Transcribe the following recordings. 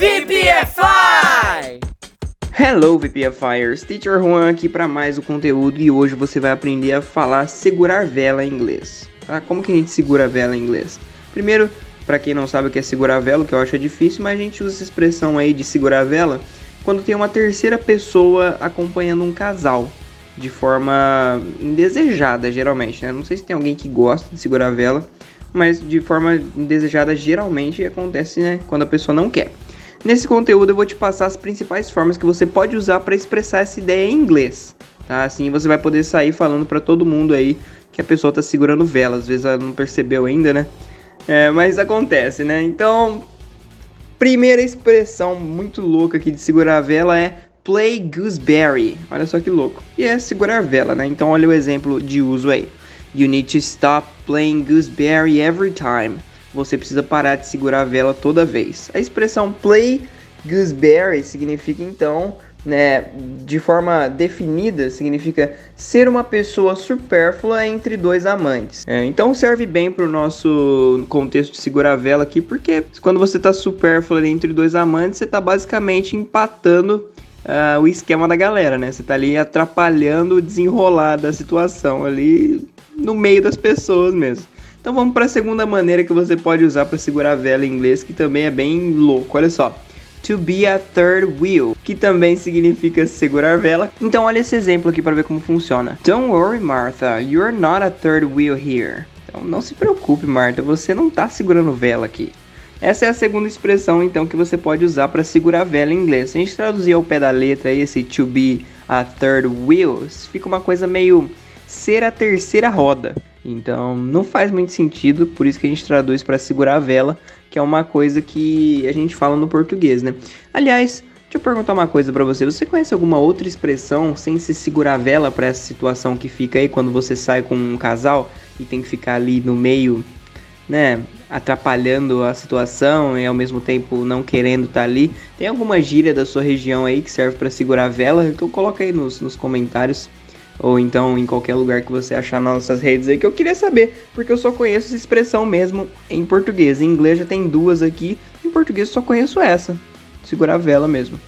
VPFI! Hello VPFires, Teacher Juan aqui para mais o conteúdo e hoje você vai aprender a falar segurar vela em inglês. Tá? Como que a gente segura vela em inglês? Primeiro, para quem não sabe o que é segurar vela, que eu acho é difícil, mas a gente usa essa expressão aí de segurar vela quando tem uma terceira pessoa acompanhando um casal de forma indesejada, geralmente, né? Não sei se tem alguém que gosta de segurar vela, mas de forma indesejada geralmente acontece, né, quando a pessoa não quer. Nesse conteúdo eu vou te passar as principais formas que você pode usar para expressar essa ideia em inglês, tá? Assim você vai poder sair falando para todo mundo aí que a pessoa tá segurando vela, às vezes ela não percebeu ainda, né? É, mas acontece, né? Então, primeira expressão muito louca aqui de segurar a vela é play gooseberry. Olha só que louco. E é segurar a vela, né? Então olha o exemplo de uso aí. You need to stop playing gooseberry every time. Você precisa parar de segurar a vela toda vez. A expressão play gooseberry significa então, né, de forma definida, significa ser uma pessoa supérflua entre dois amantes. É, então serve bem para o nosso contexto de segurar a vela aqui, porque quando você está supérflua entre dois amantes, você está basicamente empatando Uh, o esquema da galera, né? Você tá ali atrapalhando o desenrolar da situação ali no meio das pessoas mesmo. Então vamos para a segunda maneira que você pode usar para segurar a vela em inglês, que também é bem louco. Olha só. To be a third wheel, que também significa segurar vela. Então olha esse exemplo aqui para ver como funciona. Don't worry, Martha, you're not a third wheel here. Então não se preocupe, Martha, você não está segurando vela aqui. Essa é a segunda expressão então que você pode usar para segurar vela em inglês. Se a gente traduzir ao pé da letra esse to be a third wheel, fica uma coisa meio ser a terceira roda. Então não faz muito sentido, por isso que a gente traduz para segurar a vela, que é uma coisa que a gente fala no português, né? Aliás, deixa eu perguntar uma coisa para você. Você conhece alguma outra expressão sem se segurar a vela para essa situação que fica aí quando você sai com um casal e tem que ficar ali no meio, né, atrapalhando a situação e ao mesmo tempo não querendo estar tá ali? Tem alguma gíria da sua região aí que serve para segurar a vela? Então coloca aí nos, nos comentários ou então em qualquer lugar que você achar nas nossas redes aí, que eu queria saber, porque eu só conheço essa expressão mesmo em português. Em inglês já tem duas aqui, em português só conheço essa, segurar a vela mesmo.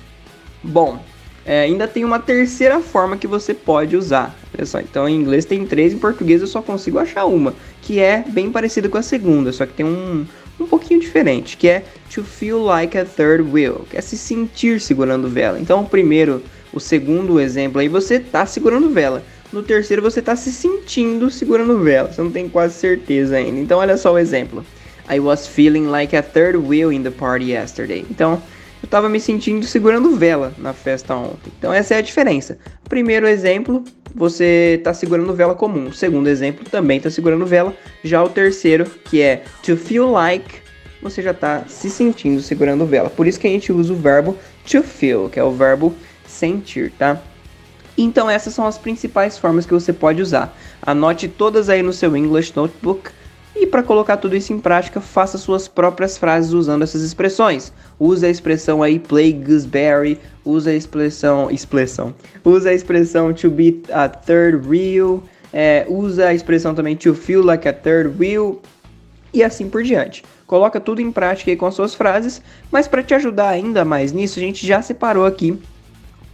Bom, é, ainda tem uma terceira forma que você pode usar. Olha só, então em inglês tem três, em português eu só consigo achar uma, que é bem parecida com a segunda, só que tem um, um pouquinho diferente, que é to feel like a third wheel, que é se sentir segurando vela. Então o primeiro o segundo exemplo aí você tá segurando vela. No terceiro você tá se sentindo segurando vela. Você não tem quase certeza ainda. Então olha só o exemplo. I was feeling like a third wheel in the party yesterday. Então eu tava me sentindo segurando vela na festa ontem. Então essa é a diferença. Primeiro exemplo, você tá segurando vela comum. Segundo exemplo também tá segurando vela. Já o terceiro, que é to feel like, você já tá se sentindo segurando vela. Por isso que a gente usa o verbo to feel, que é o verbo sentir, tá? Então essas são as principais formas que você pode usar. Anote todas aí no seu English Notebook e para colocar tudo isso em prática, faça suas próprias frases usando essas expressões. Use a expressão aí play gooseberry, use a expressão expressão. Use a expressão to be a third wheel, é, usa a expressão também to feel like a third wheel e assim por diante. Coloca tudo em prática aí com as suas frases, mas para te ajudar ainda mais nisso, a gente já separou aqui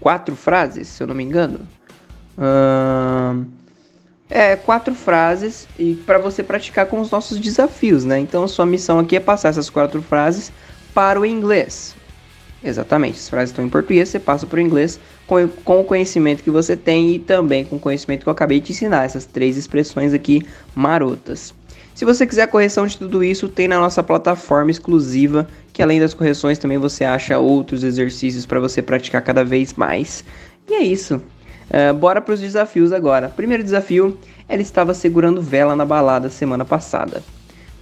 quatro frases, se eu não me engano. É, quatro frases e para você praticar com os nossos desafios, né? Então, sua missão aqui é passar essas quatro frases para o inglês. Exatamente, as frases estão em português, você passa para o inglês com, com o conhecimento que você tem e também com o conhecimento que eu acabei de ensinar, essas três expressões aqui marotas. Se você quiser a correção de tudo isso, tem na nossa plataforma exclusiva, que além das correções também você acha outros exercícios para você praticar cada vez mais. E é isso. Uh, bora para os desafios agora. Primeiro desafio, ela estava segurando vela na balada semana passada.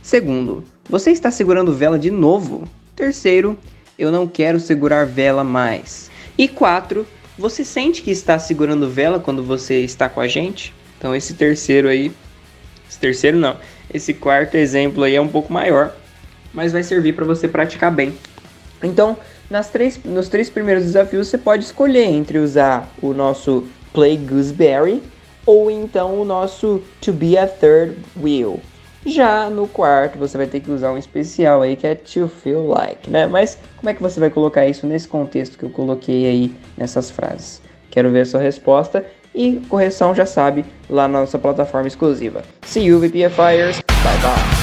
Segundo, você está segurando vela de novo. Terceiro, eu não quero segurar vela mais. E quatro, você sente que está segurando vela quando você está com a gente? Então esse terceiro aí, esse terceiro não, esse quarto exemplo aí é um pouco maior, mas vai servir para você praticar bem. Então, nas três, nos três primeiros desafios, você pode escolher entre usar o nosso Play Gooseberry ou então o nosso To Be a Third Wheel. Já no quarto, você vai ter que usar um especial aí que é To Feel Like, né? Mas como é que você vai colocar isso nesse contexto que eu coloquei aí nessas frases? Quero ver a sua resposta. E correção já sabe, lá na nossa plataforma exclusiva. See you, VPFires. Bye bye.